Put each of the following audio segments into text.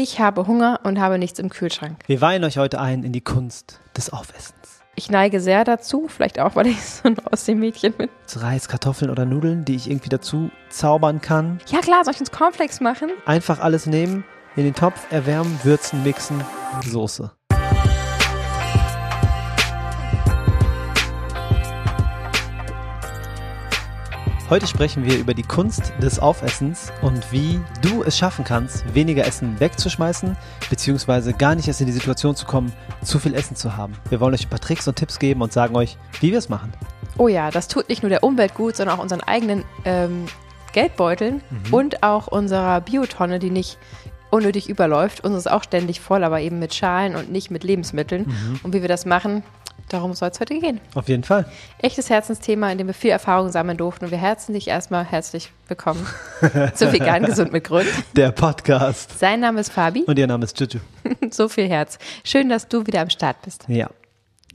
Ich habe Hunger und habe nichts im Kühlschrank. Wir weihen euch heute ein in die Kunst des Aufessens. Ich neige sehr dazu, vielleicht auch, weil ich so ein Ostseemädchen bin. Zu Reis, Kartoffeln oder Nudeln, die ich irgendwie dazu zaubern kann. Ja klar, soll ich uns Cornflakes machen? Einfach alles nehmen, in den Topf erwärmen, würzen, mixen, Soße. Heute sprechen wir über die Kunst des Aufessens und wie du es schaffen kannst, weniger Essen wegzuschmeißen, beziehungsweise gar nicht erst in die Situation zu kommen, zu viel Essen zu haben. Wir wollen euch ein paar Tricks und Tipps geben und sagen euch, wie wir es machen. Oh ja, das tut nicht nur der Umwelt gut, sondern auch unseren eigenen ähm, Geldbeuteln mhm. und auch unserer Biotonne, die nicht unnötig überläuft. Uns ist auch ständig voll, aber eben mit Schalen und nicht mit Lebensmitteln. Mhm. Und wie wir das machen, darum soll es heute gehen. Auf jeden Fall. Echtes Herzensthema, in dem wir viel Erfahrung sammeln durften. Und wir herzen dich erstmal herzlich willkommen zu Vegan Gesund mit Grund. Der Podcast. Sein Name ist Fabi. Und ihr Name ist Juju. so viel Herz. Schön, dass du wieder am Start bist. Ja.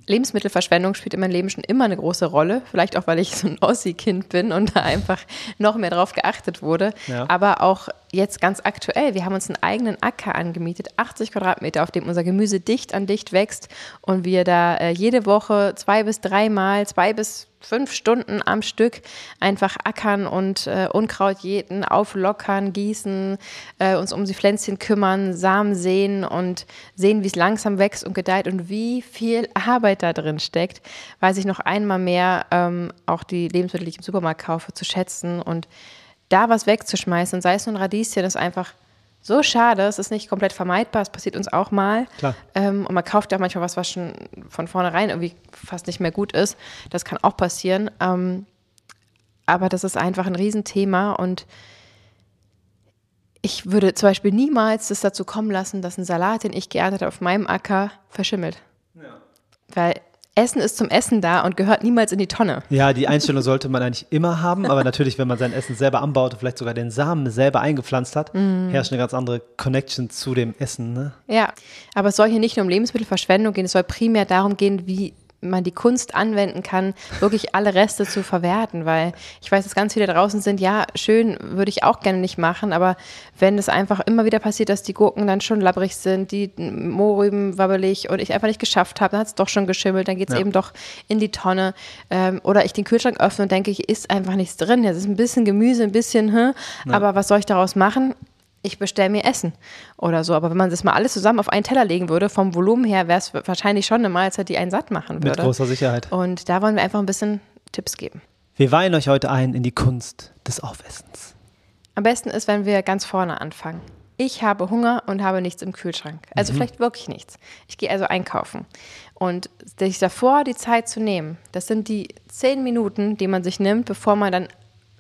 Lebensmittelverschwendung spielt in meinem Leben schon immer eine große Rolle. Vielleicht auch, weil ich so ein Ossi-Kind bin und da einfach noch mehr drauf geachtet wurde. Ja. Aber auch jetzt ganz aktuell. Wir haben uns einen eigenen Acker angemietet, 80 Quadratmeter, auf dem unser Gemüse dicht an dicht wächst und wir da äh, jede Woche zwei bis dreimal, zwei bis fünf Stunden am Stück einfach ackern und äh, Unkraut jäten, auflockern, gießen, äh, uns um die Pflänzchen kümmern, Samen sehen und sehen, wie es langsam wächst und gedeiht und wie viel Arbeit da drin steckt, weiß ich noch einmal mehr ähm, auch die Lebensmittel, die ich im Supermarkt kaufe, zu schätzen und da was wegzuschmeißen, sei es nur ein Radieschen, ist einfach so schade. Es ist nicht komplett vermeidbar. Es passiert uns auch mal. Klar. Ähm, und man kauft ja manchmal was, was schon von vornherein irgendwie fast nicht mehr gut ist. Das kann auch passieren. Ähm, aber das ist einfach ein Riesenthema und ich würde zum Beispiel niemals das dazu kommen lassen, dass ein Salat, den ich geerntet habe, auf meinem Acker verschimmelt. Ja. Weil Essen ist zum Essen da und gehört niemals in die Tonne. Ja, die Einstellung sollte man eigentlich immer haben, aber natürlich, wenn man sein Essen selber anbaut und vielleicht sogar den Samen selber eingepflanzt hat, mm. herrscht eine ganz andere Connection zu dem Essen. Ne? Ja, aber es soll hier nicht nur um Lebensmittelverschwendung gehen, es soll primär darum gehen, wie man die Kunst anwenden kann, wirklich alle Reste zu verwerten, weil ich weiß, dass ganz viele draußen sind, ja, schön, würde ich auch gerne nicht machen, aber wenn es einfach immer wieder passiert, dass die Gurken dann schon labbrig sind, die Mohrrüben wabbelig und ich einfach nicht geschafft habe, dann hat es doch schon geschimmelt, dann geht es ja. eben doch in die Tonne ähm, oder ich den Kühlschrank öffne und denke, ich ist einfach nichts drin, es ist ein bisschen Gemüse, ein bisschen, hm, ja. aber was soll ich daraus machen? Ich bestelle mir Essen oder so. Aber wenn man das mal alles zusammen auf einen Teller legen würde, vom Volumen her wäre es wahrscheinlich schon eine Mahlzeit, die einen satt machen würde. Mit großer Sicherheit. Und da wollen wir einfach ein bisschen Tipps geben. Wir weihen euch heute ein in die Kunst des Aufessens. Am besten ist, wenn wir ganz vorne anfangen. Ich habe Hunger und habe nichts im Kühlschrank. Also mhm. vielleicht wirklich nichts. Ich gehe also einkaufen. Und sich davor die Zeit zu nehmen, das sind die zehn Minuten, die man sich nimmt, bevor man dann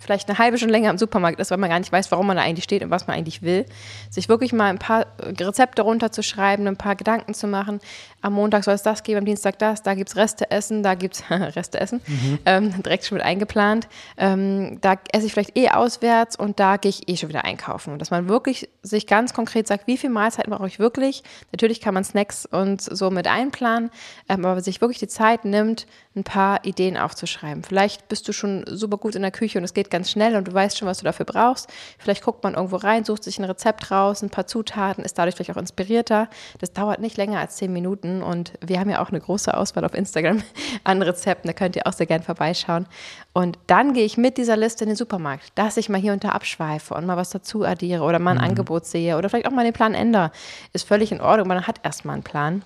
vielleicht eine halbe Stunde länger im Supermarkt ist, weil man gar nicht weiß, warum man da eigentlich steht und was man eigentlich will, sich wirklich mal ein paar Rezepte runterzuschreiben, ein paar Gedanken zu machen. Am Montag soll es das geben, am Dienstag das, da gibt es Reste essen, da gibt es Reste essen, mhm. ähm, direkt schon mit eingeplant. Ähm, da esse ich vielleicht eh auswärts und da gehe ich eh schon wieder einkaufen. Und dass man wirklich sich ganz konkret sagt, wie viele Mahlzeiten brauche ich wirklich? Natürlich kann man Snacks und so mit einplanen, ähm, aber sich wirklich die Zeit nimmt, ein paar Ideen aufzuschreiben. Vielleicht bist du schon super gut in der Küche und es geht ganz schnell und du weißt schon, was du dafür brauchst. Vielleicht guckt man irgendwo rein, sucht sich ein Rezept raus, ein paar Zutaten, ist dadurch vielleicht auch inspirierter. Das dauert nicht länger als zehn Minuten und wir haben ja auch eine große Auswahl auf Instagram an Rezepten, da könnt ihr auch sehr gern vorbeischauen. Und dann gehe ich mit dieser Liste in den Supermarkt, dass ich mal hier und da abschweife und mal was dazu addiere oder mal ein mhm. Angebot sehe oder vielleicht auch mal den Plan ändere. Ist völlig in Ordnung, man hat erstmal einen Plan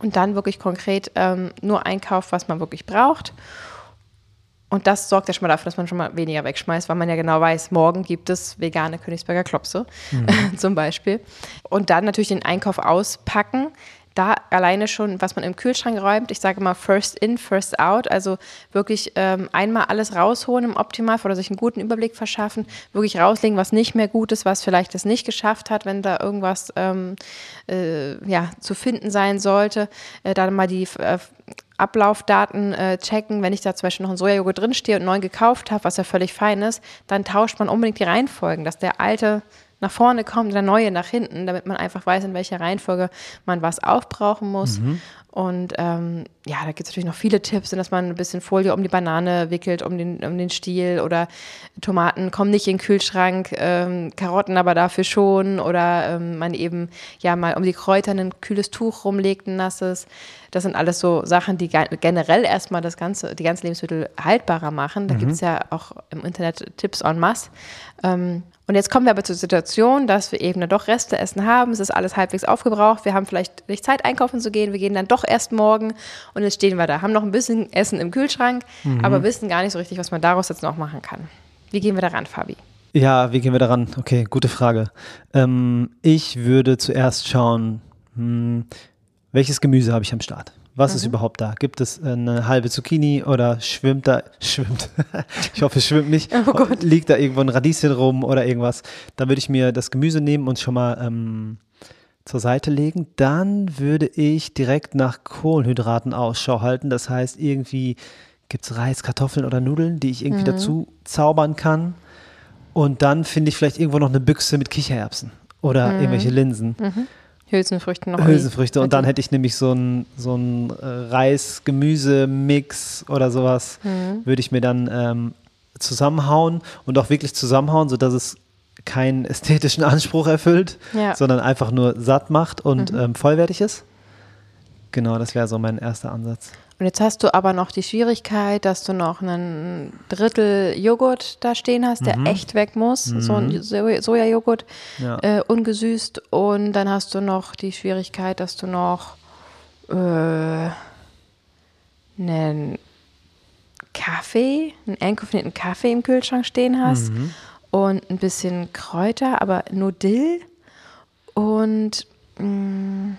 und dann wirklich konkret ähm, nur einkauft, was man wirklich braucht. Und das sorgt ja schon mal dafür, dass man schon mal weniger wegschmeißt, weil man ja genau weiß, morgen gibt es vegane Königsberger Klopse mhm. zum Beispiel. Und dann natürlich den Einkauf auspacken da alleine schon, was man im Kühlschrank räumt, ich sage mal first in, first out, also wirklich ähm, einmal alles rausholen im Optimalfall oder sich einen guten Überblick verschaffen, wirklich rauslegen, was nicht mehr gut ist, was vielleicht es nicht geschafft hat, wenn da irgendwas ähm, äh, ja, zu finden sein sollte, äh, dann mal die äh, Ablaufdaten äh, checken. Wenn ich da zum Beispiel noch ein Sojajoghurt drinstehe und neu gekauft habe, was ja völlig fein ist, dann tauscht man unbedingt die Reihenfolgen, dass der alte nach vorne kommt, der neue nach hinten, damit man einfach weiß, in welcher Reihenfolge man was aufbrauchen muss. Mhm. Und ähm, ja, da gibt es natürlich noch viele Tipps, dass man ein bisschen Folie um die Banane wickelt, um den, um den Stiel oder Tomaten kommen nicht in den Kühlschrank, ähm, Karotten aber dafür schon oder ähm, man eben ja mal um die Kräuter ein kühles Tuch rumlegt, ein nasses. Das sind alles so Sachen, die generell erstmal das ganze, die ganzen Lebensmittel haltbarer machen. Da mhm. gibt es ja auch im Internet Tipps en masse. Ähm, und jetzt kommen wir aber zur Situation, dass wir eben dann doch Reste essen haben. Es ist alles halbwegs aufgebraucht. Wir haben vielleicht nicht Zeit, einkaufen zu gehen. Wir gehen dann doch erst morgen. Und jetzt stehen wir da, haben noch ein bisschen Essen im Kühlschrank, mhm. aber wissen gar nicht so richtig, was man daraus jetzt noch machen kann. Wie gehen wir daran, Fabi? Ja, wie gehen wir daran? Okay, gute Frage. Ähm, ich würde zuerst schauen, hm, welches Gemüse habe ich am Start? Was mhm. ist überhaupt da? Gibt es eine halbe Zucchini oder schwimmt da, schwimmt, ich hoffe, es schwimmt nicht, oh liegt da irgendwo ein Radieschen rum oder irgendwas? Dann würde ich mir das Gemüse nehmen und schon mal ähm, zur Seite legen. Dann würde ich direkt nach Kohlenhydraten Ausschau halten. Das heißt, irgendwie gibt es Reis, Kartoffeln oder Nudeln, die ich irgendwie mhm. dazu zaubern kann. Und dann finde ich vielleicht irgendwo noch eine Büchse mit Kichererbsen oder mhm. irgendwelche Linsen. Mhm. Hülsenfrüchte noch. Hülsenfrüchte. Und dann hätte ich nämlich so ein, so ein äh, Reis-Gemüse-Mix oder sowas, mhm. würde ich mir dann ähm, zusammenhauen und auch wirklich zusammenhauen, sodass es keinen ästhetischen Anspruch erfüllt, ja. sondern einfach nur satt macht und mhm. ähm, vollwertig ist. Genau, das wäre so mein erster Ansatz. Und jetzt hast du aber noch die Schwierigkeit, dass du noch einen Drittel Joghurt da stehen hast, der mhm. echt weg muss. Mhm. So ein Sojajoghurt, ja. äh, ungesüßt. Und dann hast du noch die Schwierigkeit, dass du noch äh, einen Kaffee, einen entkoffinierten Kaffee im Kühlschrank stehen hast. Mhm. Und ein bisschen Kräuter, aber nur Dill. Und mh, mm,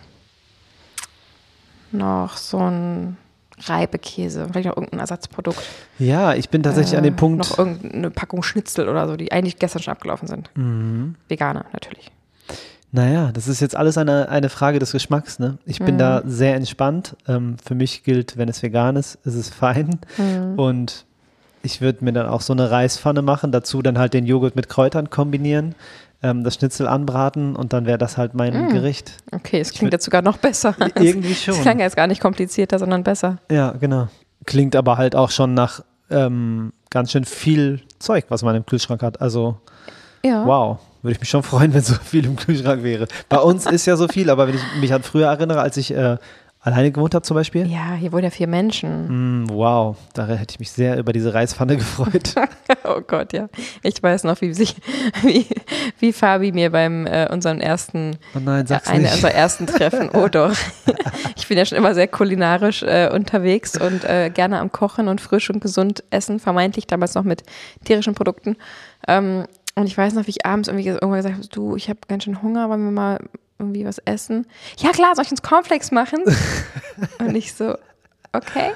noch so ein Reibekäse, vielleicht auch irgendein Ersatzprodukt. Ja, ich bin tatsächlich äh, an dem äh, Punkt. Noch irgendeine Packung Schnitzel oder so, die eigentlich gestern schon abgelaufen sind. Mhm. Veganer natürlich. Naja, das ist jetzt alles eine, eine Frage des Geschmacks. Ne? Ich bin mhm. da sehr entspannt. Ähm, für mich gilt, wenn es vegan ist, ist es fein. Mhm. Und ich würde mir dann auch so eine Reispfanne machen, dazu dann halt den Joghurt mit Kräutern kombinieren ähm, das Schnitzel anbraten und dann wäre das halt mein mm. Gericht. Okay, es klingt jetzt sogar noch besser. Irgendwie schon. Es klang jetzt gar nicht komplizierter, sondern besser. Ja, genau. Klingt aber halt auch schon nach ähm, ganz schön viel Zeug, was man im Kühlschrank hat. Also, ja. wow. Würde ich mich schon freuen, wenn so viel im Kühlschrank wäre. Bei uns ist ja so viel, aber wenn ich mich an früher erinnere, als ich äh, alleine gewohnt habe zum Beispiel? Ja, hier wohnen ja vier Menschen. Mm, wow, da hätte ich mich sehr über diese Reispfanne gefreut. oh Gott, ja. Ich weiß noch, wie, sich, wie, wie Fabi mir beim äh, unserem ersten, oh nein, äh, eine unserer ersten Treffen, oh doch. ich bin ja schon immer sehr kulinarisch äh, unterwegs und äh, gerne am Kochen und frisch und gesund essen, vermeintlich damals noch mit tierischen Produkten. Ähm, und ich weiß noch, wie ich abends irgendwie irgendwann gesagt habe, du, ich habe ganz schön Hunger, wollen wir mal irgendwie was essen? Ja, klar, soll ich uns Cornflakes machen? und ich so, okay,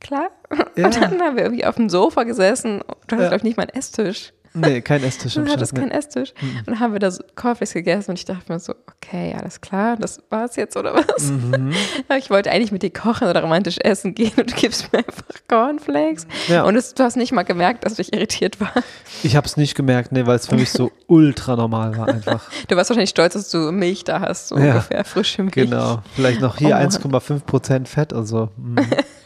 klar. Ja. Und dann haben wir irgendwie auf dem Sofa gesessen. Du hast, ja. glaube ich, nicht mal einen Esstisch. Nee, kein Esstisch. Du hattest keinen Esstisch. Mhm. Und dann haben wir da so Cornflakes gegessen und ich dachte mir so, okay, alles klar, das war's jetzt oder was? Mhm. ich wollte eigentlich mit dir kochen oder romantisch essen gehen und du gibst mir einfach Cornflakes. Ja. Und es, du hast nicht mal gemerkt, dass ich irritiert war. Ich habe es nicht gemerkt, nee, weil es für mich so ultra normal war einfach. Du warst wahrscheinlich stolz, dass du Milch da hast, so ja. ungefähr frische Milch. Genau, vielleicht noch hier oh 1,5 Prozent Fett und so. Mhm.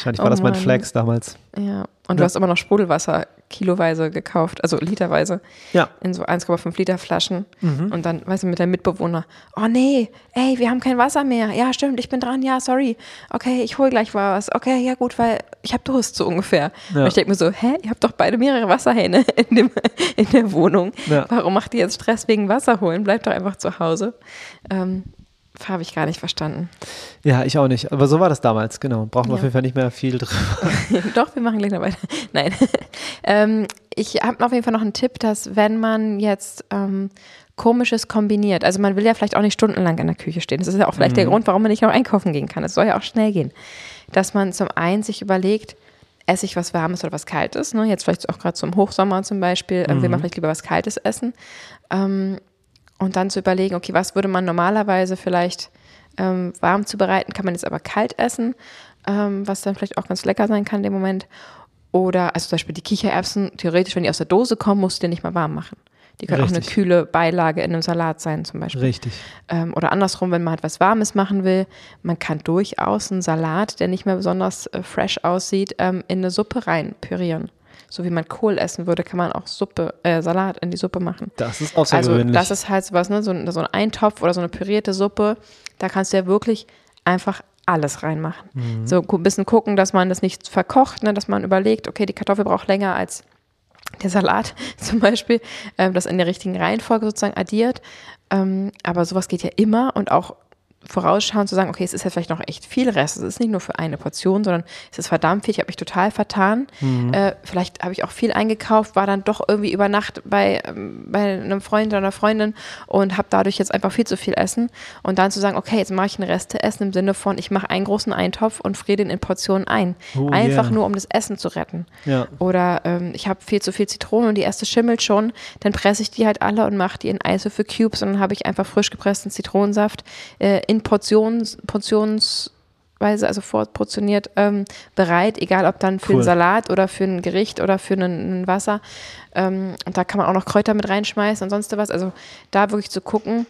Wahrscheinlich war oh das mein Flex damals. Ja, und du hast immer noch Sprudelwasser kiloweise gekauft, also literweise. Ja. In so 1,5 Liter Flaschen. Mhm. Und dann, weißt du, mit deinem Mitbewohner, oh nee, ey, wir haben kein Wasser mehr. Ja, stimmt, ich bin dran, ja, sorry. Okay, ich hol gleich was. Okay, ja gut, weil ich habe Durst, so ungefähr. Ja. Und ich denke mir so, hä, ihr habt doch beide mehrere Wasserhähne in, dem, in der Wohnung. Ja. Warum macht ihr jetzt Stress wegen Wasser holen? Bleibt doch einfach zu Hause. Ähm, habe ich gar nicht verstanden. Ja, ich auch nicht. Aber so war das damals, genau. Brauchen wir ja. auf jeden Fall nicht mehr viel drüber. Doch, wir machen gleich noch weiter. Nein. ähm, ich habe auf jeden Fall noch einen Tipp, dass wenn man jetzt ähm, Komisches kombiniert, also man will ja vielleicht auch nicht stundenlang in der Küche stehen. Das ist ja auch vielleicht mhm. der Grund, warum man nicht noch einkaufen gehen kann. Es soll ja auch schnell gehen. Dass man zum einen sich überlegt, esse ich was Warmes oder was Kaltes. Ne? Jetzt vielleicht auch gerade zum Hochsommer zum Beispiel, mhm. will man vielleicht lieber was Kaltes essen. Ähm, und dann zu überlegen, okay, was würde man normalerweise vielleicht ähm, warm zubereiten, kann man jetzt aber kalt essen, ähm, was dann vielleicht auch ganz lecker sein kann in dem Moment. Oder, also zum Beispiel die Kichererbsen, theoretisch, wenn die aus der Dose kommen, musst du die nicht mal warm machen. Die können auch Richtig. eine kühle Beilage in einem Salat sein zum Beispiel. Richtig. Ähm, oder andersrum, wenn man halt was Warmes machen will, man kann durchaus einen Salat, der nicht mehr besonders äh, fresh aussieht, ähm, in eine Suppe rein pürieren. So wie man Kohl essen würde, kann man auch Suppe, äh, Salat in die Suppe machen. Das ist Also außergewöhnlich. das ist halt sowas, ne? so, ein- so ein Eintopf oder so eine pürierte Suppe, da kannst du ja wirklich einfach alles reinmachen. Mhm. So ein bisschen gucken, dass man das nicht verkocht, ne? dass man überlegt, okay, die Kartoffel braucht länger als der Salat zum Beispiel, ähm, das in der richtigen Reihenfolge sozusagen addiert. Ähm, aber sowas geht ja immer und auch vorausschauend zu sagen, okay, es ist jetzt vielleicht noch echt viel Rest. Es ist nicht nur für eine Portion, sondern es ist verdammt viel. Ich habe mich total vertan. Äh, vielleicht habe ich auch viel eingekauft, war dann doch irgendwie über Nacht bei, ähm, bei einem Freund oder einer Freundin und habe dadurch jetzt einfach viel zu viel Essen. Und dann zu sagen, okay, jetzt mache ich ein Resteessen im Sinne von, ich mache einen großen Eintopf und friere den in Portionen ein. Oh, einfach yeah. nur, um das Essen zu retten. Ja. Oder ähm, ich habe viel zu viel Zitrone und die erste schimmelt schon, dann presse ich die halt alle und mache die in Eiswürfel Cubes und dann habe ich einfach frisch gepressten Zitronensaft äh, in Portions, Portionsweise, also vorportioniert ähm, bereit, egal ob dann für Cool. einen Salat oder für ein Gericht oder für ein, Wasser. Ähm, und da kann man auch noch Kräuter mit reinschmeißen und sonst was. Also da wirklich zu gucken,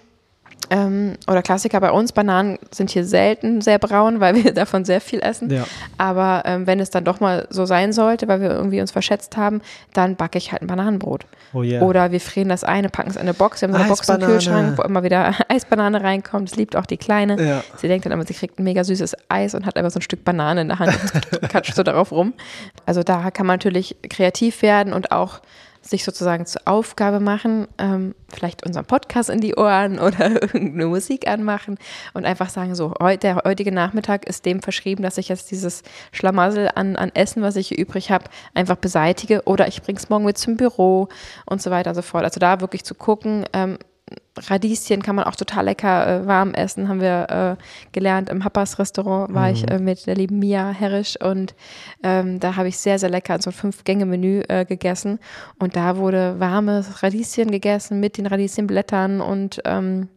ähm, oder Klassiker bei uns, Bananen sind hier selten sehr braun, weil wir davon sehr viel essen. Ja. Aber ähm, wenn es dann doch mal so sein sollte, weil wir irgendwie uns verschätzt haben, dann backe ich halt ein Bananenbrot. Oh yeah. Oder wir frieren das eine, packen es in eine Box, wir haben so eine Box im. Kühlschrank, wo immer wieder Eisbanane reinkommt. Das liebt auch die Kleine. Ja. Sie denkt dann immer, sie kriegt ein mega süßes Eis und hat einfach so ein Stück Banane in der Hand und katscht so darauf rum. Also da kann man natürlich kreativ werden und auch sich sozusagen zur Aufgabe machen, ähm, vielleicht unseren Podcast in die Ohren oder irgendeine Musik anmachen und einfach sagen, so, heu, der heutige Nachmittag ist dem verschrieben, dass ich jetzt dieses Schlamassel an, an Essen, was ich hier übrig habe, einfach beseitige oder ich bringe es morgen mit zum Büro und so weiter und so fort. Also da wirklich zu gucken, ähm, Radieschen kann man auch total lecker äh, warm essen, haben wir äh, gelernt. Im Happas Restaurant war ich äh, mit der lieben Mia Herrisch und ähm, da habe ich sehr, sehr lecker so ein Fünf-Gänge-Menü äh, gegessen. Und da wurde warmes Radieschen gegessen mit den Radieschenblättern und ähm,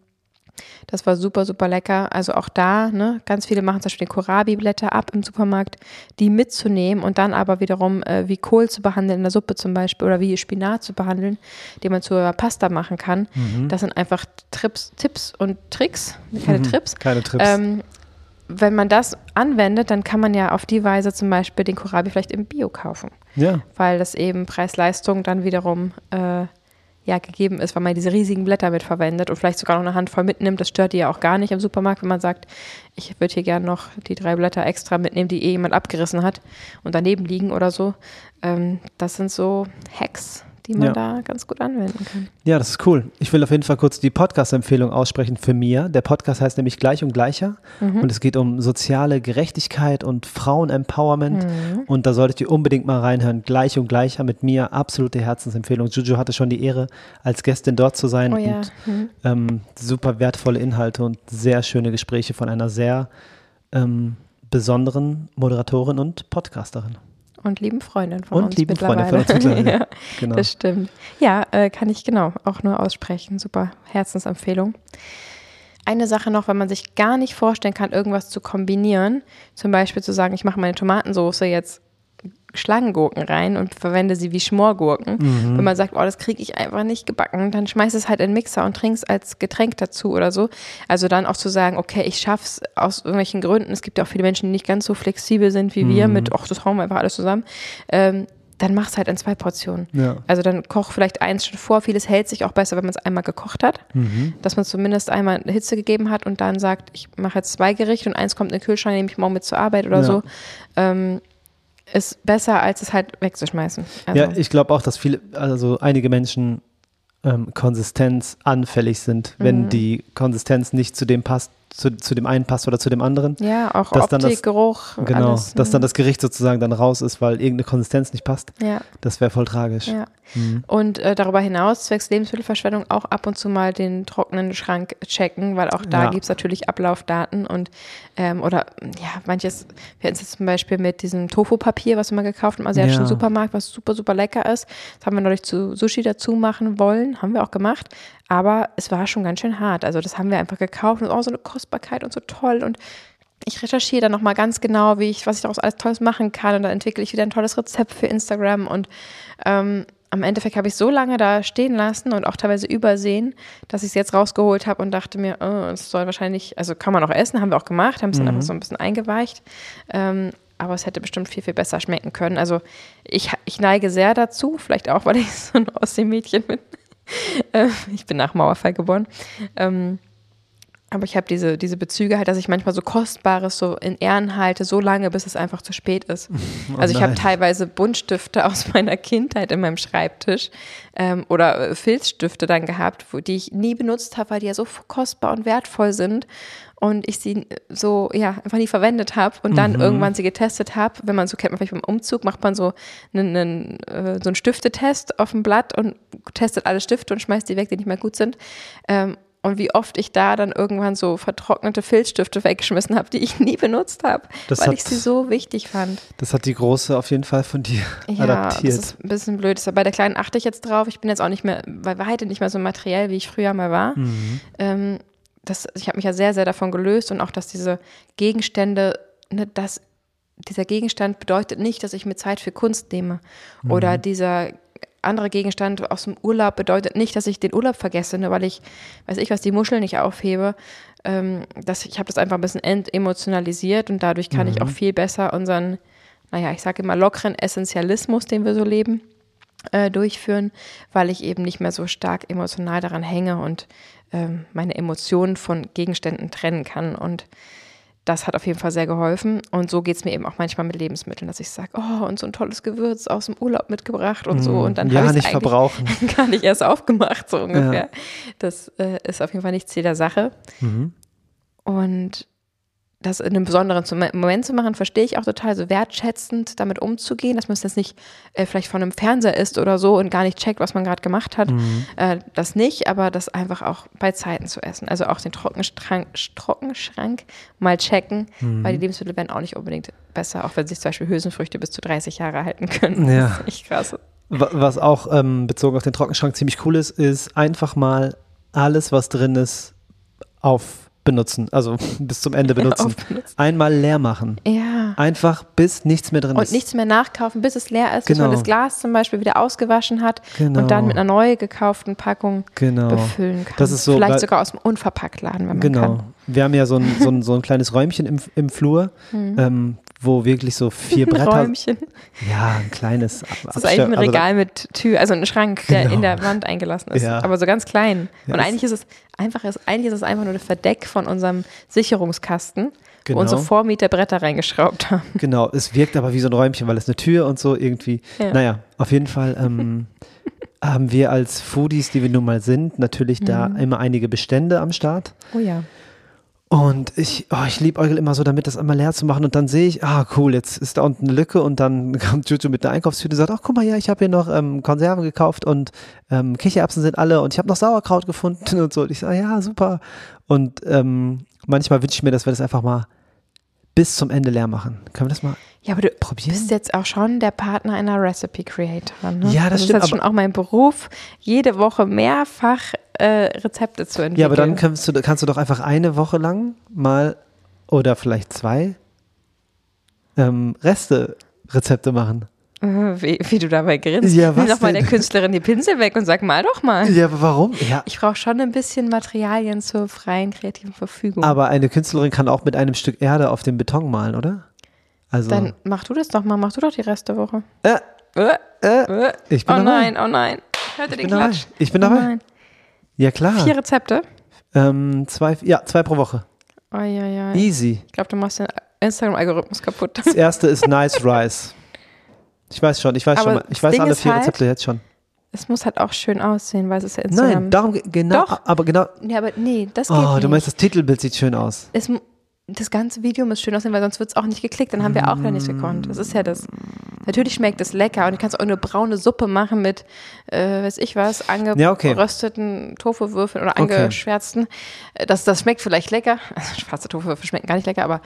das war super, super lecker. Also auch da, ne, ganz viele machen zum Beispiel die Kohlrabi-Blätter ab im Supermarkt, die mitzunehmen und dann aber wiederum äh, wie Kohl zu behandeln in der Suppe zum Beispiel oder wie Spinat zu behandeln, den man zur Pasta machen kann. Das sind einfach Trips, Tipps und Tricks, keine Trips. Keine Trips. Ähm, wenn man das anwendet, dann kann man ja auf die Weise zum Beispiel den Kohlrabi vielleicht im Bio kaufen, ja. weil das eben Preis-Leistung dann wiederum äh, ja gegeben ist, weil man diese riesigen Blätter mit verwendet und vielleicht sogar noch eine Handvoll mitnimmt. Das stört die ja auch gar nicht im Supermarkt, wenn man sagt, ich würde hier gerne noch die drei Blätter extra mitnehmen, die eh jemand abgerissen hat und daneben liegen oder so. Ähm, das sind so Hacks, die man Ja. da ganz gut anwenden kann. Ja, das ist cool. Ich will auf jeden Fall kurz die Podcast-Empfehlung aussprechen für mir. Der Podcast heißt nämlich Gleich und Gleicher und es geht um soziale Gerechtigkeit und Frauen-Empowerment und da solltet ihr unbedingt mal reinhören. Gleich und Gleicher mit mir, absolute Herzensempfehlung. Juju hatte schon die Ehre, als Gästin dort zu sein Oh ja. und Mhm. ähm, super wertvolle Inhalte und sehr schöne Gespräche von einer sehr ähm, besonderen Moderatorin und Podcasterin. Und lieben Freundin von Und uns lieben Freundin mittlerweile. von uns mittlerweile. ja, Genau. das stimmt. Ja, äh, kann ich genau auch nur aussprechen. Super Herzensempfehlung. Eine Sache noch, wenn man sich gar nicht vorstellen kann, irgendwas zu kombinieren, zum Beispiel zu sagen, ich mache meine Tomatensauce jetzt Schlangengurken rein und verwende sie wie Schmorgurken. Mhm. Wenn man sagt, oh, das kriege ich einfach nicht gebacken, dann schmeiß es halt in den Mixer und trinkst als Getränk dazu oder so. Also dann auch zu sagen, okay, ich schaff's aus irgendwelchen Gründen. Es gibt ja auch viele Menschen, die nicht ganz so flexibel sind wie Mhm. wir mit, ach, das hauen wir einfach alles zusammen. Ähm, dann mach's halt in zwei Portionen. Ja. Also dann koch vielleicht eins schon vor. Vieles hält sich auch besser, wenn man es einmal gekocht hat. Mhm. Dass man zumindest einmal Hitze gegeben hat und dann sagt, ich mache jetzt zwei Gerichte und eins kommt in den Kühlschrank, nehme ich morgen mit zur Arbeit oder Ja. so. Ähm, ist besser, als es halt wegzuschmeißen. Also, Ja, ich glaube auch, dass viele, also einige Menschen ähm, Konsistenz anfällig sind, Mhm. wenn die Konsistenz nicht zu dem passt, zu, zu dem einen passt oder zu dem anderen. ja, auch dass Optik, das- Geruch, Genau, alles. dass dann mhm. das Gericht sozusagen dann raus ist, weil irgendeine Konsistenz nicht passt. Ja, Das wäre voll tragisch. ja. Mhm. Und äh, darüber hinaus, zwecks Lebensmittelverschwendung, auch ab und zu mal den trockenen Schrank checken, weil auch da Ja. gibt es natürlich Ablaufdaten und ähm, oder ja, manches, wir hatten es jetzt zum Beispiel mit diesem Tofu-Papier, was wir mal gekauft haben im asiatischen Ja. Supermarkt, was super, super lecker ist. Das haben wir neulich zu Sushi dazu machen wollen, haben wir auch gemacht, aber es war schon ganz schön hart. Also das haben wir einfach gekauft und auch so eine Kostbarkeit und so toll und ich recherchiere dann nochmal ganz genau, wie ich, was ich daraus alles Tolles machen kann und dann entwickle ich wieder ein tolles Rezept für Instagram und ähm, am Endeffekt habe ich so lange da stehen lassen und auch teilweise übersehen, dass ich es jetzt rausgeholt habe und dachte mir, oh, es soll wahrscheinlich, also kann man auch essen, haben wir auch gemacht, haben es dann einfach so ein bisschen eingeweicht. Ähm, aber es hätte bestimmt viel, viel besser schmecken können. Also ich, ich neige sehr dazu, vielleicht auch, weil ich so ein Ostsee-Mädchen bin. Äh, ich bin nach Mauerfall geboren. Ähm, aber ich habe diese, diese Bezüge halt, dass ich manchmal so Kostbares so in Ehren halte, so lange, bis es einfach zu spät ist. Oh also ich habe teilweise Buntstifte aus meiner Kindheit in meinem Schreibtisch ähm, oder äh, Filzstifte dann gehabt, wo, die ich nie benutzt habe, weil die ja so kostbar und wertvoll sind und ich sie so, ja, einfach nie verwendet habe und dann irgendwann sie getestet habe. Wenn man so kennt, man vielleicht beim Umzug macht man so einen, einen, äh, so einen Stiftetest auf dem Blatt und testet alle Stifte und schmeißt die weg, die nicht mehr gut sind. Ähm, und wie oft ich da dann irgendwann so vertrocknete Filzstifte weggeschmissen habe, die ich nie benutzt habe, weil hat- ich sie so wichtig fand. Das hat die Große auf jeden Fall von dir Ja, adaptiert. das ist ein bisschen blöd. Bei der Kleinen achte ich jetzt drauf. Ich bin jetzt auch nicht mehr, bei weitem nicht mehr so materiell, wie ich früher mal war. Mhm. Ähm, das, ich habe mich ja sehr, sehr davon gelöst und auch, dass diese Gegenstände, ne, dass dieser Gegenstand bedeutet nicht, dass ich mir Zeit für Kunst nehme. Mhm. Oder dieser andere Gegenstand aus dem Urlaub bedeutet nicht, dass ich den Urlaub vergesse, nur weil ich, weiß ich was, die Muscheln nicht aufhebe. Ähm, das, ich habe das einfach ein bisschen entemotionalisiert und dadurch kann ich auch viel besser unseren, naja, ich sage immer lockeren Essentialismus, den wir so leben, äh, durchführen, weil ich eben nicht mehr so stark emotional daran hänge und ähm, meine Emotionen von Gegenständen trennen kann. Und das hat auf jeden Fall sehr geholfen. Und so geht es mir eben auch manchmal mit Lebensmitteln, dass ich sage, oh, und so ein tolles Gewürz aus dem Urlaub mitgebracht und so. Und dann ja, habe ich es verbrauchen. gar nicht erst aufgemacht, so ungefähr. Das äh, ist auf jeden Fall nicht Ziel der Sache. Mhm. Und das in einem besonderen Moment zu machen, verstehe ich auch total, so wertschätzend damit umzugehen, dass man es jetzt nicht äh, vielleicht von einem Fernseher ist oder so und gar nicht checkt, was man gerade gemacht hat. Äh, das nicht, aber das einfach auch bei Zeiten zu essen. Also auch den Trockenschrank, Trockenschrank mal checken, weil die Lebensmittel werden auch nicht unbedingt besser, auch wenn sich zum Beispiel Hülsenfrüchte bis zu 30 Jahre halten können. Ja. Das ist echt krass. Wa- Was auch ähm, bezogen auf den Trockenschrank ziemlich cool ist, ist einfach mal alles, was drin ist, aufbenutzen. Also bis zum Ende benutzen. Einmal leer machen. Ja. Einfach bis nichts mehr drin Und ist. nichts mehr nachkaufen, bis es leer ist, bis Genau. man das Glas zum Beispiel wieder ausgewaschen hat Genau. und dann mit einer neu gekauften Packung Genau. befüllen kann. Das ist so, Vielleicht sogar aus dem Unverpacktladen, wenn man Genau. kann. Wir haben ja so ein, so ein, so ein kleines Räumchen im, im Flur, ähm, wo wirklich so vier Ein Bretter. Mhm. Räumchen. Ja, ein kleines. Ab- Das ist eigentlich ein also- Regal mit Tür, also ein Schrank, der Genau. in der Wand eingelassen ist. Ja. Aber so ganz klein. Ja, und ist- eigentlich ist es einfach, ist, eigentlich ist es einfach nur ein Verdeck von unserem Sicherungskasten, Genau. wo unsere Vormieter Bretter reingeschraubt haben. Genau, es wirkt aber wie so ein Räumchen, weil es eine Tür und so irgendwie. Ja. Naja, auf jeden Fall ähm, haben wir als Foodies, die wir nun mal sind, natürlich da Mhm. immer einige Bestände am Start. Oh ja. Und ich, oh, ich liebäugel immer so damit, das einmal leer zu machen. Und dann sehe ich, ah, cool, jetzt ist da unten eine Lücke. Und dann kommt Juju mit einer Einkaufstüte und sagt, ach, guck mal, ja, ich habe hier noch ähm, Konserven gekauft und ähm, Kichererbsen sind alle und ich habe noch Sauerkraut gefunden und so. Und ich sage, ja, super. Und ähm, manchmal wünsche ich mir, dass wir das einfach mal bis zum Ende leer machen. Können wir das mal Ja, aber du probieren? bist jetzt auch schon der Partner einer Recipe Creator. Ne? Ja, das ist stimmt, jetzt schon auch mein Beruf, jede Woche mehrfach äh, Rezepte zu entwickeln. Ja, aber dann kannst du, kannst du doch einfach eine Woche lang mal oder vielleicht zwei ähm, Reste-Rezepte machen. Wie, wie du dabei grinst. Ja, was Nimm doch mal denn? der Künstlerin die Pinsel weg und sag mal doch mal. Ja, aber warum? Ja, Ich brauche schon ein bisschen Materialien zur freien kreativen Verfügung. aber eine Künstlerin kann auch mit einem Stück Erde auf dem Beton malen, oder? Also, dann mach du das doch mal, mach du doch die Restewoche. äh, Äh, äh, äh. ich bin oh dabei. nein, oh nein. Hört ihr Ich den bin dabei. Klatsch? Ich bin Oh dabei. nein. Ja, klar. Vier Rezepte? Ähm, zwei, ja, zwei pro Woche. Oh, ja, ja. Easy. Ich glaube, du machst den Instagram-Algorithmus kaputt. Das erste ist Nice Rice. Ich weiß schon, ich weiß Aber schon. Ich weiß Ding alle vier halt- Rezepte jetzt schon. Es muss halt auch schön aussehen, weil es ist ja Instagram. Nein, darum, ge- genau, Doch. aber genau. Ja, aber nee, das geht Oh, nicht. du meinst, das Titelbild sieht schön aus. es, das ganze Video muss schön aussehen, weil sonst wird es auch nicht geklickt. Dann haben wir auch wieder nichts gekonnt. Das ist ja das. Natürlich schmeckt es lecker und du kannst auch eine braune Suppe machen mit, äh, weiß ich was, Ja, okay. angerösteten Tofuwürfeln oder Okay. angeschwärzten. Äh, Das, das schmeckt vielleicht lecker. Also schwarze Tofuwürfel schmecken gar nicht lecker, aber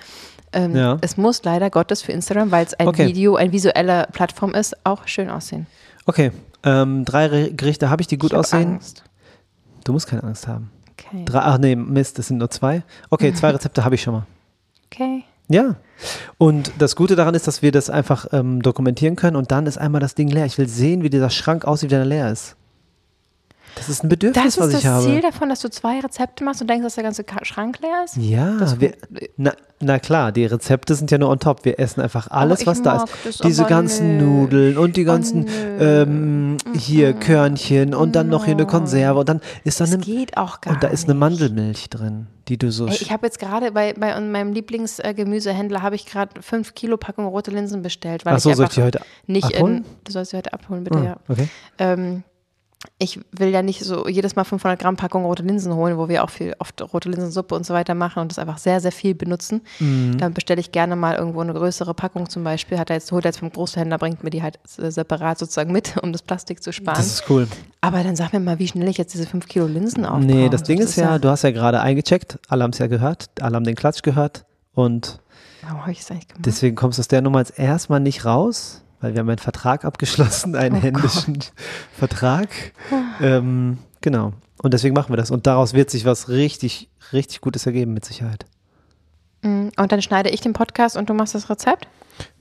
ähm, Ja. es muss leider Gottes für Instagram, weil es ein Okay. Video, eine visuelle Plattform ist, auch schön aussehen. Okay, ähm, drei Re Gerichte habe ich, die gut ich aussehen. Angst. Du musst keine Angst haben. Okay. Drei, ach nee, Mist, das sind nur zwei. Okay, zwei Rezepte habe ich schon mal. okay. Ja, Und das Gute daran ist, dass wir das einfach ähm, dokumentieren können und dann ist einmal das Ding leer. Ich will sehen, wie dieser Schrank aussieht, wenn er leer ist. Das ist ein Bedürfnis, Das was ist ich das habe. Ziel davon, dass du zwei Rezepte machst und denkst, dass der ganze Schrank leer ist? Ja, Das- wir, na, na klar, die Rezepte sind ja nur on top. Wir essen einfach alles, ich was da ist. das Diese ganzen nicht. Nudeln und die ganzen nö. ähm, hier Körnchen und dann noch hier eine Konserve und dann ist da Das eine, geht auch gar und da ist eine Mandelmilch drin, die du so Ey, ich habe jetzt gerade bei, bei meinem Lieblingsgemüsehändler habe ich gerade fünf Kilo Packung rote Linsen bestellt, weil Ach so, ich soll ich die heute nicht abholen? in, du sollst sie heute abholen, bitte, Ah, ja. okay. Ähm, ich will ja nicht so jedes Mal 500 Gramm Packung rote Linsen holen, wo wir auch viel oft rote Linsensuppe und so weiter machen und das einfach sehr, sehr viel benutzen. Mhm. Dann bestelle ich gerne mal irgendwo eine größere Packung zum Beispiel. Hat er jetzt, holt er jetzt vom Großhändler, bringt mir die halt separat sozusagen mit, um das Plastik zu sparen. Das ist cool. Aber dann sag mir mal, wie schnell ich jetzt diese 5 Kilo Linsen aufbrauche. Nee, das Ding ist ja, du hast ja gerade eingecheckt, alle haben es ja gehört, alle haben den Klatsch gehört und Warum habe ich das eigentlich gemacht? deswegen kommst du aus der Nummer jetzt erstmal nicht raus, weil wir haben einen Vertrag abgeschlossen, einen Oh händischen Vertrag. Ähm, genau. Und deswegen machen wir das. Und daraus wird sich was richtig, richtig Gutes ergeben, mit Sicherheit. Mm, Und dann schneide ich den Podcast und du machst das Rezept?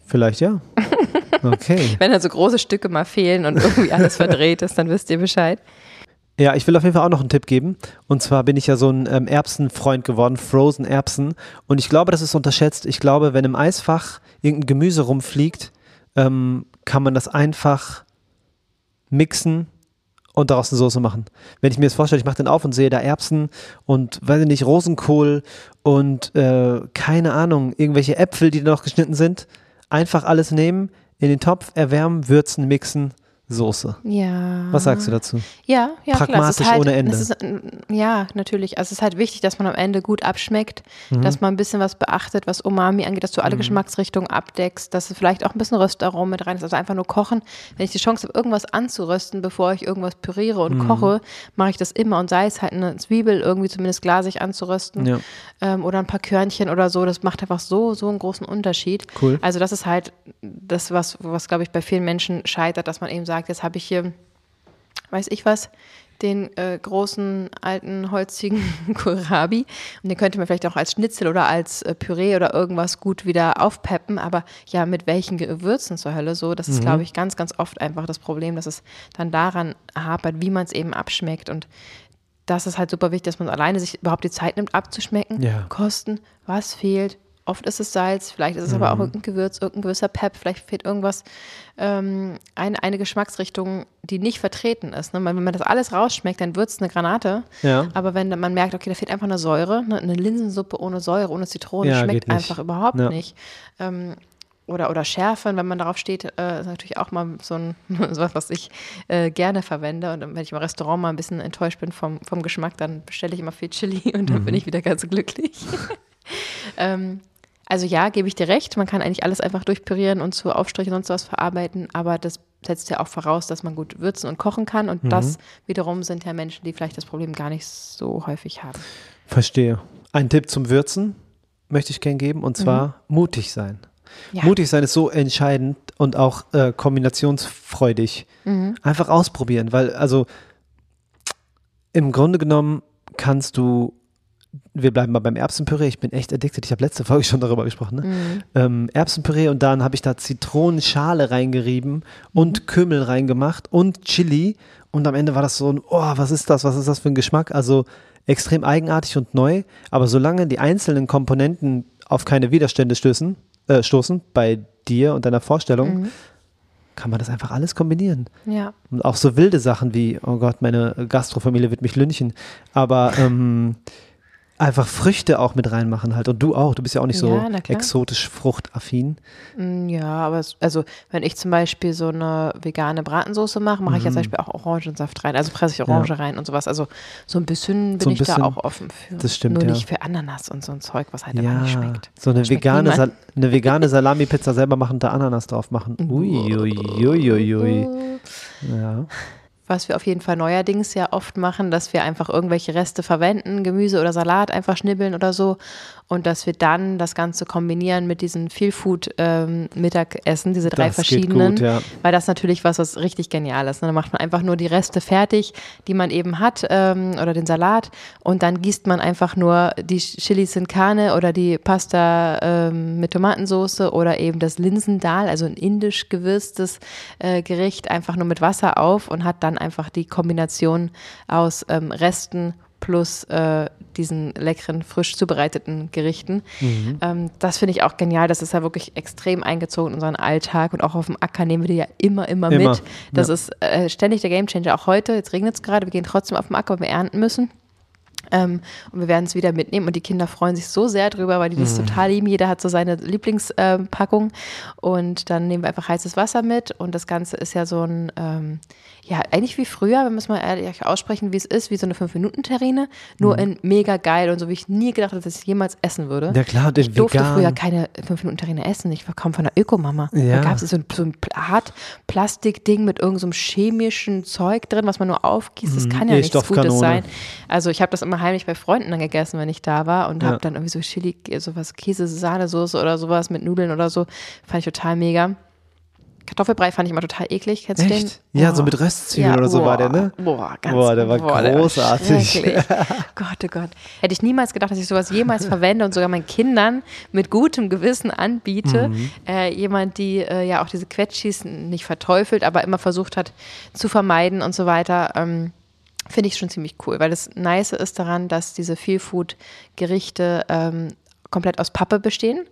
Vielleicht ja. Okay. Wenn da so große Stücke mal fehlen und irgendwie alles verdreht ist, dann wisst ihr Bescheid. Ja, ich will auf jeden Fall auch noch einen Tipp geben. Und zwar bin ich ja so ein ähm, Erbsenfreund geworden, Frozen Erbsen. Und ich glaube, das ist unterschätzt. Ich glaube, wenn im Eisfach irgendein Gemüse rumfliegt, ähm, kann man das einfach mixen und daraus eine Soße machen. Wenn ich mir das vorstelle, ich mache den auf und sehe da Erbsen und, weiß ich nicht, Rosenkohl und äh, keine Ahnung, irgendwelche Äpfel, die noch geschnitten sind, einfach alles nehmen, in den Topf erwärmen, würzen, mixen, Soße. Ja. Was sagst du dazu? Ja, ja, klar. Pragmatisch ist halt, ohne Ende. Ist, äh, ja, natürlich. Also es ist halt wichtig, dass man am Ende gut abschmeckt, Mhm. dass man ein bisschen was beachtet, was Umami angeht, dass du alle Geschmacksrichtungen abdeckst, dass es vielleicht auch ein bisschen Röstaromen mit rein ist. Also einfach nur kochen. Wenn ich die Chance habe, irgendwas anzurösten, bevor ich irgendwas püriere und Mhm. koche, mache ich das immer. Und sei es halt eine Zwiebel irgendwie zumindest glasig anzurösten Ja. ähm, oder ein paar Körnchen oder so, das macht einfach so, so einen großen Unterschied. Cool. Also das ist halt das, was, was glaube ich, bei vielen Menschen scheitert, dass man eben sagt, jetzt habe ich hier weiß ich was, den äh, großen, alten, holzigen Kohlrabi. Und den könnte man vielleicht auch als Schnitzel oder als äh, Püree oder irgendwas gut wieder aufpeppen. Aber ja, mit welchen Gewürzen zur Hölle so? Das ist, glaube ich, ganz, ganz oft einfach das Problem, dass es dann daran hapert, wie man es eben abschmeckt. Und das ist halt super wichtig, dass man alleine sich überhaupt die Zeit nimmt, abzuschmecken, Ja. kosten, was fehlt. Oft ist es Salz, vielleicht ist es aber auch irgendein Gewürz, irgendein gewisser Pep, vielleicht fehlt irgendwas, ähm, eine, eine Geschmacksrichtung, die nicht vertreten ist. Ne? Wenn man das alles rausschmeckt, dann wird es eine Granate. Ja. Aber wenn man merkt, okay, da fehlt einfach eine Säure, ne? eine Linsensuppe ohne Säure, ohne Zitrone, Ja, schmeckt einfach überhaupt Ja. nicht. Ähm, oder, oder Schärfe, wenn man darauf steht, äh, ist natürlich auch mal so ein, was, was ich äh, gerne verwende. Und wenn ich im Restaurant mal ein bisschen enttäuscht bin vom, vom Geschmack, dann bestelle ich immer viel Chili und dann bin Mhm. ich wieder ganz glücklich. ähm, also ja, gebe ich dir recht, man kann eigentlich alles einfach durchpürieren und zu Aufstrichen und sonst was verarbeiten, aber das setzt ja auch voraus, dass man gut würzen und kochen kann und Mhm. das wiederum sind ja Menschen, die vielleicht das Problem gar nicht so häufig haben. Verstehe. Ein Tipp zum Würzen möchte ich gern geben und zwar mutig sein. Ja. Mutig sein ist so entscheidend und auch äh, kombinationsfreudig. Einfach ausprobieren, weil also im Grunde genommen kannst du, wir bleiben mal beim Erbsenpüree, ich bin echt addicted, ich habe letzte Folge schon darüber gesprochen, ne? ähm, Erbsenpüree und dann habe ich da Zitronenschale reingerieben und Kümmel reingemacht und Chili. Und am Ende war das so ein, oh, was ist das, was ist das für ein Geschmack? Also extrem eigenartig und neu, aber solange die einzelnen Komponenten auf keine Widerstände stößen, äh, stoßen bei dir und deiner Vorstellung, kann man das einfach alles kombinieren. Ja. Und auch so wilde Sachen wie, oh Gott, meine Gastrofamilie wird mich lynchen, aber ähm, einfach Früchte auch mit reinmachen halt. Und du auch, du bist ja auch nicht so Ja, exotisch fruchtaffin. Mm, Ja, aber es, also wenn ich zum Beispiel so eine vegane Bratensoße mache, mache ich ja zum Beispiel auch Orangensaft rein, also presse ich Orange rein und sowas. Also so ein bisschen bin So ein ich bisschen, da auch offen für. das stimmt, Nur ja. nicht für Ananas und so ein Zeug, was halt immer Ja, nicht schmeckt. so eine Schmeckt vegane. Sal eine vegane Salami-Pizza selber machen da Ananas drauf machen. Ui, ui, ui, ui, ui. Ja. Was wir auf jeden Fall neuerdings ja oft machen, dass wir einfach irgendwelche Reste verwenden, Gemüse oder Salat einfach schnibbeln oder so und dass wir dann das Ganze kombinieren mit diesen Feel Food ähm, Mittagessen, diese drei Das verschiedenen, gut, ja. weil das natürlich was, was richtig genial ist. ne? Dann macht man einfach nur die Reste fertig, die man eben hat ähm, oder den Salat und dann gießt man einfach nur die Chilis in Carne oder die Pasta ähm, mit Tomatensauce oder eben das Linsendal, also ein indisch gewürztes äh, Gericht, einfach nur mit Wasser auf und hat dann einfach die Kombination aus ähm, Resten plus äh, diesen leckeren, frisch zubereiteten Gerichten. Mhm. Ähm, das finde ich auch genial. Das ist ja wirklich extrem eingezogen in unseren Alltag und auch auf dem Acker nehmen wir die ja immer, immer, Immer, mit. Das ja. ist äh, ständig der Gamechanger. Auch heute, jetzt regnet es gerade, wir gehen trotzdem auf dem Acker, weil wir ernten müssen. Ähm, und wir werden es wieder mitnehmen und die Kinder freuen sich so sehr drüber, weil die das Mhm. total lieben. Jeder hat so seine Lieblingspackung und dann nehmen wir einfach heißes Wasser mit und das Ganze ist ja so ein, ähm, ja, eigentlich wie früher, wir müssen mal ehrlich aussprechen, wie es ist, wie so eine 5-Minuten-Terrine, nur Mhm. in mega geil und so wie ich nie gedacht hätte, dass ich jemals essen würde. Ja klar, den Ich durfte vegan. früher keine 5-Minuten-Terrine essen. Ich kam von der Ökomama. Ja. Da gab es so ein, so ein Art Plastikding mit irgendeinem so chemischen Zeug drin, was man nur aufgießt. Das kann ja nichts Gutes sein. Also ich habe das immer heimlich bei Freunden dann gegessen, wenn ich da war und Ja. habe dann irgendwie so Chili, sowas Käse, Sahnesoße oder sowas mit Nudeln oder so. Fand ich total mega. Kartoffelbrei fand ich immer total eklig. Kennst du den? Echt? Ja, so Boah. mit Röstzwiebeln oder so war der, ne? Boah, ganz Boah, der war der großartig. schrecklich. Gott, oh Gott. Hätte ich niemals gedacht, dass ich sowas jemals verwende und sogar meinen Kindern mit gutem Gewissen anbiete. Mhm. Äh, jemand, die äh, ja auch diese Quetschis nicht verteufelt, aber immer versucht hat zu vermeiden und so weiter. Ähm, Finde ich schon ziemlich cool, weil das Nice ist daran, dass diese Feelfood-Gerichte ähm, komplett aus Pappe bestehen.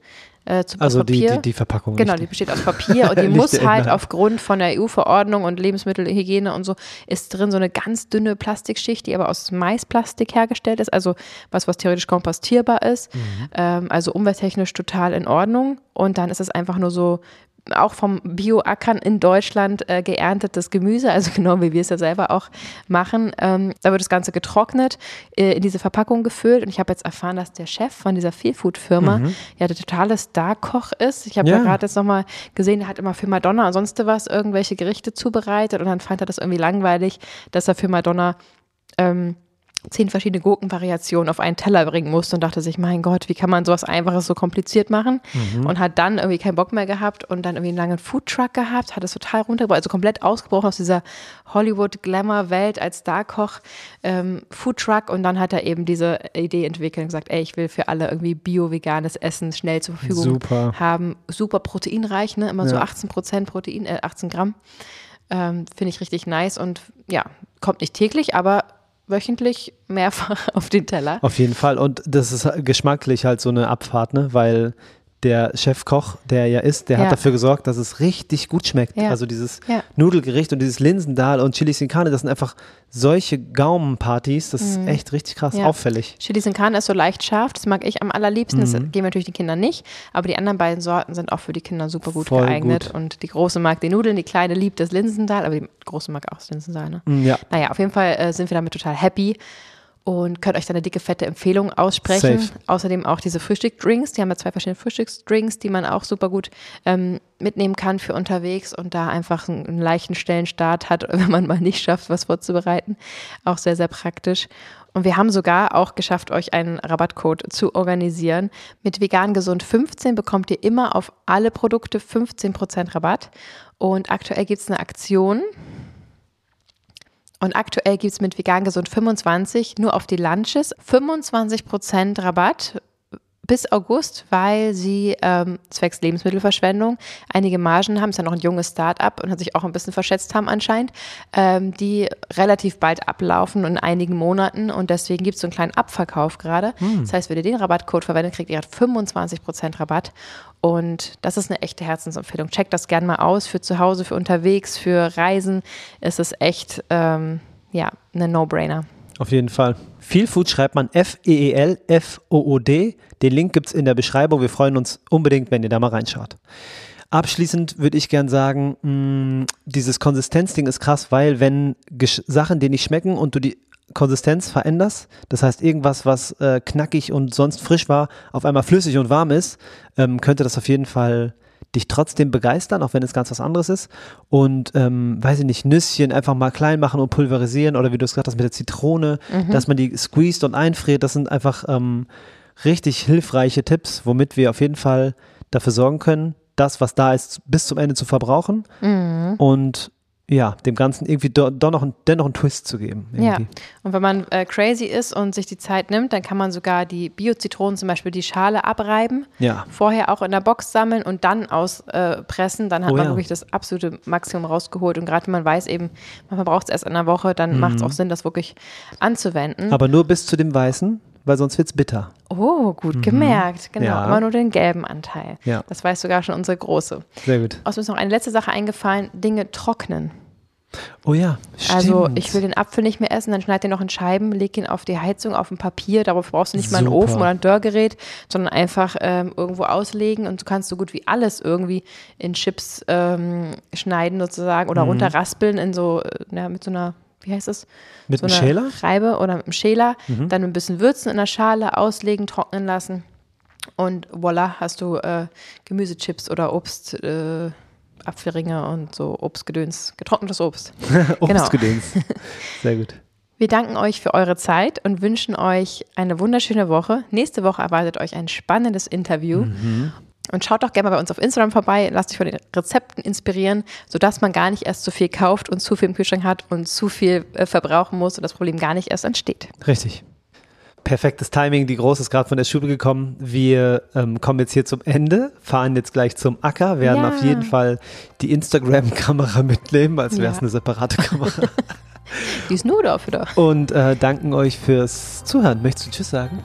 Äh, Also die, die, die Verpackung. Genau, die besteht aus Papier und die muss halt aufgrund von der EU-Verordnung und Lebensmittelhygiene und so, ist drin so eine ganz dünne Plastikschicht, die aber aus Maisplastik hergestellt ist, also was, was theoretisch kompostierbar ist, Mhm. ähm, also umwelttechnisch total in Ordnung. Und dann ist es einfach nur so, auch vom Bio-Ackern in Deutschland äh, geerntetes Gemüse, also genau wie wir es ja selber auch machen. Ähm, da wird das Ganze getrocknet, äh, in diese Verpackung gefüllt. Und ich habe jetzt erfahren, dass der Chef von dieser Feelfood-Firma ja der totale Star-Koch ist. Ich habe ja, Ja. gerade jetzt nochmal gesehen, der hat immer für Madonna und sonst was irgendwelche Gerichte zubereitet. Und dann fand er das irgendwie langweilig, dass er für Madonna ähm, zehn verschiedene Gurkenvariationen auf einen Teller bringen musste und dachte sich, mein Gott, wie kann man sowas Einfaches so kompliziert machen? Und hat dann irgendwie keinen Bock mehr gehabt und dann irgendwie einen langen Foodtruck gehabt, hat es total runtergebracht, also komplett ausgebrochen aus dieser Hollywood-Glamour-Welt als Starkoch ähm, Foodtruck und dann hat er eben diese Idee entwickelt und gesagt, ey, ich will für alle irgendwie bio-veganes Essen schnell zur Verfügung Super. haben. Super proteinreich, ne? immer so Ja. 18 Prozent Protein, äh, 18 Gramm. Ähm, Finde ich richtig nice und ja, kommt nicht täglich, aber wöchentlich mehrfach auf den Teller. Auf jeden Fall. Und das ist geschmacklich halt so eine Abfahrt, ne? Weil der Chefkoch, der ja ist, der Ja. hat dafür gesorgt, dass es richtig gut schmeckt. Ja. Also dieses Ja. Nudelgericht und dieses Linsendal und Chili sin Carne, das sind einfach solche Gaumenpartys. Das ist echt richtig krass Mhm. Auffällig. Chili sin Carne ist so leicht scharf, das mag ich am allerliebsten. Das Mhm. geben natürlich die Kinder nicht, aber die anderen beiden Sorten sind auch für die Kinder super gut Voll geeignet. gut. Und die große mag die Nudeln, die kleine liebt das Linsendal, aber die große mag auch das Linsendal. Ne? Mm, Ja. Naja, auf jeden Fall äh, sind wir damit total happy und könnt euch da eine dicke, fette Empfehlung aussprechen. Safe. Außerdem auch diese Frühstücksdrinks. Die haben ja zwei verschiedene Frühstücksdrinks, die man auch super gut ähm, mitnehmen kann für unterwegs und da einfach einen, einen leichten Stellenstart hat, wenn man mal nicht schafft, was vorzubereiten. Auch sehr, sehr praktisch. Und wir haben sogar auch geschafft, euch einen Rabattcode zu organisieren. Mit vegan gesund 15 bekommt ihr immer auf alle Produkte 15% Rabatt. Und aktuell gibt es eine Aktion. Und aktuell gibt es mit Vegan Gesund 25 nur auf die Lunches 25% Rabatt bis August, weil sie ähm, zwecks Lebensmittelverschwendung einige Margen haben. Ist ja noch ein junges Start-up und hat sich auch ein bisschen verschätzt haben anscheinend, ähm, die relativ bald ablaufen in einigen Monaten und deswegen gibt es so einen kleinen Abverkauf gerade. Das heißt, wenn ihr den Rabattcode verwendet, kriegt ihr 25% Rabatt und das ist eine echte Herzensempfehlung. Checkt das gern mal aus für zu Hause, für unterwegs, für Reisen. ist Es echt ähm, ja, eine No-Brainer. Auf jeden Fall. Viel Food schreibt man F-E-E-L-F-O-O-D. Den Link gibt es in der Beschreibung. Wir freuen uns unbedingt, wenn ihr da mal reinschaut. Abschließend würde ich gern sagen, mh, dieses Konsistenzding ist krass, weil wenn Gesch Sachen dir nicht schmecken und du die Konsistenz veränderst, das heißt irgendwas, was äh, knackig und sonst frisch war, auf einmal flüssig und warm ist, ähm, könnte das auf jeden Fall dich trotzdem begeistern, auch wenn es ganz was anderes ist. Und, ähm, weiß ich nicht, Nüsschen einfach mal klein machen und pulverisieren oder wie du es gesagt hast mit der Zitrone, Mhm. dass man die squeezed und einfriert. Das sind einfach ähm, richtig hilfreiche Tipps, womit wir auf jeden Fall dafür sorgen können, das, was da ist, bis zum Ende zu verbrauchen Mhm. und ja, dem Ganzen irgendwie do, doch noch, ein- dennoch einen Twist zu geben. Ja, irgendwie. und wenn man äh, crazy ist und sich die Zeit nimmt, dann kann man sogar die Bio-Zitronen zum Beispiel die Schale abreiben, Ja. vorher auch in der Box sammeln und dann auspressen. Äh, dann hat Oh man ja. wirklich das absolute Maximum rausgeholt. Und gerade wenn man weiß eben, man braucht es erst in einer Woche, dann macht es auch Sinn, das wirklich anzuwenden. Mhm. Aber nur bis zu dem Weißen, weil sonst wird es bitter. oh, gut gemerkt. Genau, Mhm. Ja. immer nur den gelben Anteil. Ja. Das weiß sogar schon unsere Große. Sehr gut. Außerdem ist noch eine letzte Sache eingefallen, Dinge trocknen. Oh ja, stimmt. Also ich will den Apfel nicht mehr essen, dann schneid den noch in Scheiben, leg ihn auf die Heizung, auf ein Papier. Darauf brauchst du nicht mal einen Super. Ofen oder ein Dörrgerät, sondern einfach ähm, irgendwo auslegen und du kannst so gut wie alles irgendwie in Chips ähm, schneiden sozusagen Mhm. oder runterraspeln in so, äh, ja, mit so einer, wie heißt das? Mit so einem Schäler? Mhm. Reibe oder mit einem Schäler. Dann ein bisschen würzen in der Schale, auslegen, trocknen lassen. Und voila, hast du äh, Gemüsechips oder Obst, äh, Apfelringe und so Obstgedöns, getrocknetes Obst. Genau. Obstgedöns. Sehr gut. Wir danken euch für eure Zeit und wünschen euch eine wunderschöne Woche. Nächste Woche erwartet euch ein spannendes Interview. Und schaut doch gerne mal bei uns auf Instagram vorbei, lasst euch von den Rezepten inspirieren, sodass man gar nicht erst zu viel kauft und zu viel im Kühlschrank hat und zu viel äh, verbrauchen muss und das Problem gar nicht erst entsteht. Richtig. Perfektes Timing. Die Große ist gerade von der Schule gekommen. Wir ähm, kommen jetzt hier zum Ende, fahren jetzt gleich zum Acker, werden Ja. auf jeden Fall die Instagram-Kamera mitnehmen, als wäre es Ja. eine separate Kamera. Die ist nur dafür da. Und äh, danken euch fürs Zuhören. Möchtest du Tschüss sagen?